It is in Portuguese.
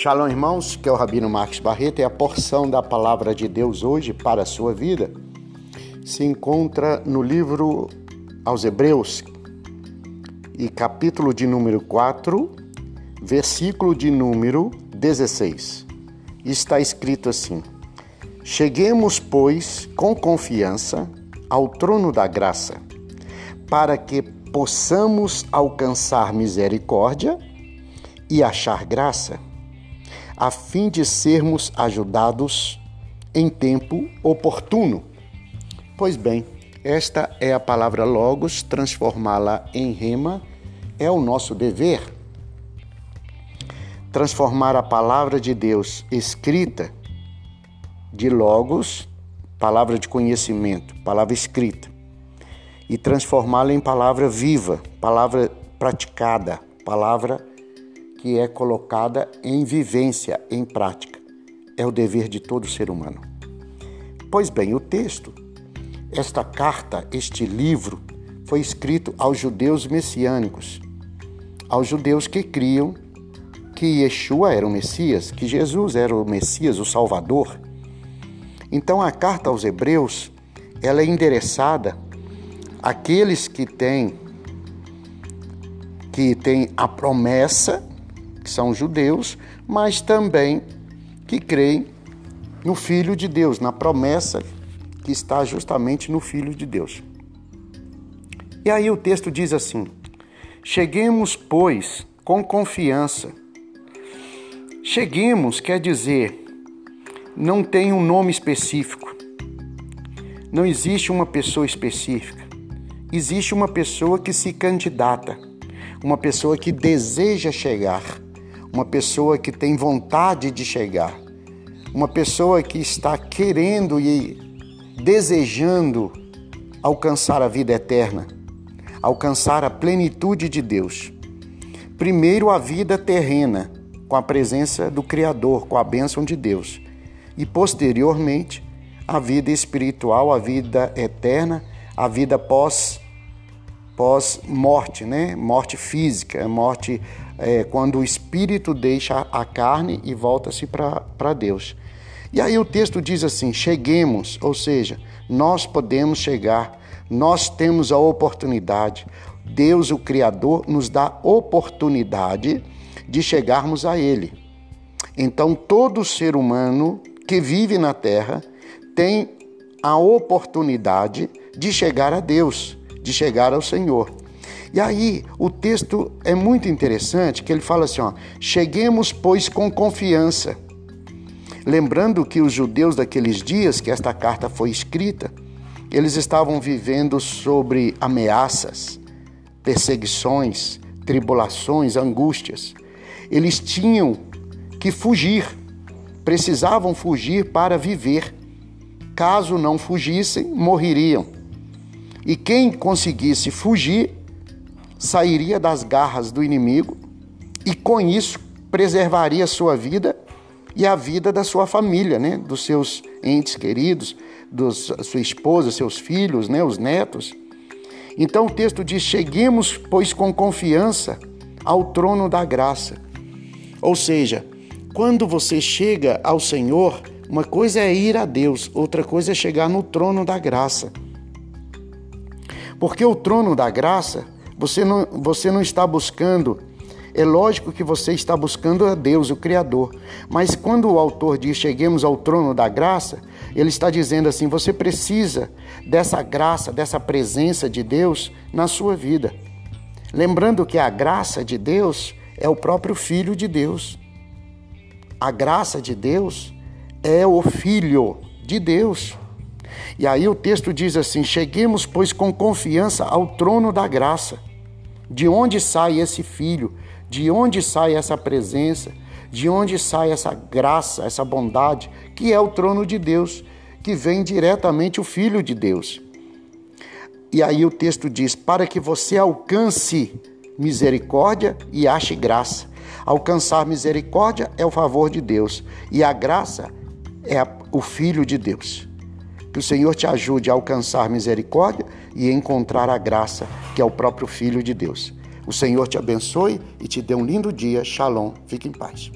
Shalom, irmãos, que é o Rabino Marcos Barreto e a porção da palavra de Deus hoje para a sua vida se encontra no livro aos Hebreus, e capítulo de número 4, versículo de número 16. Está escrito assim: Cheguemos, pois, com confiança ao trono da graça, para que possamos alcançar misericórdia e achar graça a fim de sermos ajudados em tempo oportuno. Pois bem, esta é a palavra Logos, transformá-la em rema é o nosso dever. Transformar a palavra de Deus escrita de Logos, palavra de conhecimento, palavra escrita, e transformá-la em palavra viva, palavra praticada, palavra que é colocada em vivência, em prática. É o dever de todo ser humano. Pois bem, o texto, esta carta, este livro, foi escrito aos judeus messiânicos, aos judeus que criam que Yeshua era o Messias, que Jesus era o Messias, o Salvador. Então a carta aos Hebreus, ela é endereçada àqueles que têm que têm a promessa que são judeus, mas também que creem no Filho de Deus, na promessa que está justamente no Filho de Deus. E aí o texto diz assim: Cheguemos, pois, com confiança. Cheguemos quer dizer, não tem um nome específico, não existe uma pessoa específica, existe uma pessoa que se candidata, uma pessoa que deseja chegar uma pessoa que tem vontade de chegar, uma pessoa que está querendo e desejando alcançar a vida eterna, alcançar a plenitude de Deus. Primeiro, a vida terrena, com a presença do Criador, com a bênção de Deus, e posteriormente, a vida espiritual, a vida eterna, a vida pós pós morte, né? Morte física, morte é, quando o espírito deixa a carne e volta-se para Deus. E aí o texto diz assim: cheguemos, ou seja, nós podemos chegar, nós temos a oportunidade. Deus, o Criador, nos dá oportunidade de chegarmos a Ele. Então, todo ser humano que vive na terra tem a oportunidade de chegar a Deus, de chegar ao Senhor. E aí, o texto é muito interessante, que ele fala assim, ó: "Cheguemos, pois, com confiança". Lembrando que os judeus daqueles dias que esta carta foi escrita, eles estavam vivendo sobre ameaças, perseguições, tribulações, angústias. Eles tinham que fugir, precisavam fugir para viver. Caso não fugissem, morreriam. E quem conseguisse fugir sairia das garras do inimigo e com isso preservaria sua vida e a vida da sua família, né, dos seus entes queridos, dos sua esposa, seus filhos, né, os netos. Então o texto diz: "Cheguemos, pois, com confiança ao trono da graça". Ou seja, quando você chega ao Senhor, uma coisa é ir a Deus, outra coisa é chegar no trono da graça. Porque o trono da graça você não, você não está buscando. É lógico que você está buscando a Deus, o Criador. Mas quando o autor diz cheguemos ao trono da graça, ele está dizendo assim: você precisa dessa graça, dessa presença de Deus na sua vida. Lembrando que a graça de Deus é o próprio Filho de Deus. A graça de Deus é o Filho de Deus. E aí o texto diz assim: Cheguemos, pois, com confiança ao trono da graça de onde sai esse filho? De onde sai essa presença? De onde sai essa graça, essa bondade, que é o trono de Deus, que vem diretamente o Filho de Deus? E aí o texto diz: para que você alcance misericórdia e ache graça. Alcançar misericórdia é o favor de Deus e a graça é o Filho de Deus. Que o Senhor te ajude a alcançar misericórdia e encontrar a graça, que é o próprio Filho de Deus. O Senhor te abençoe e te dê um lindo dia. Shalom. Fique em paz.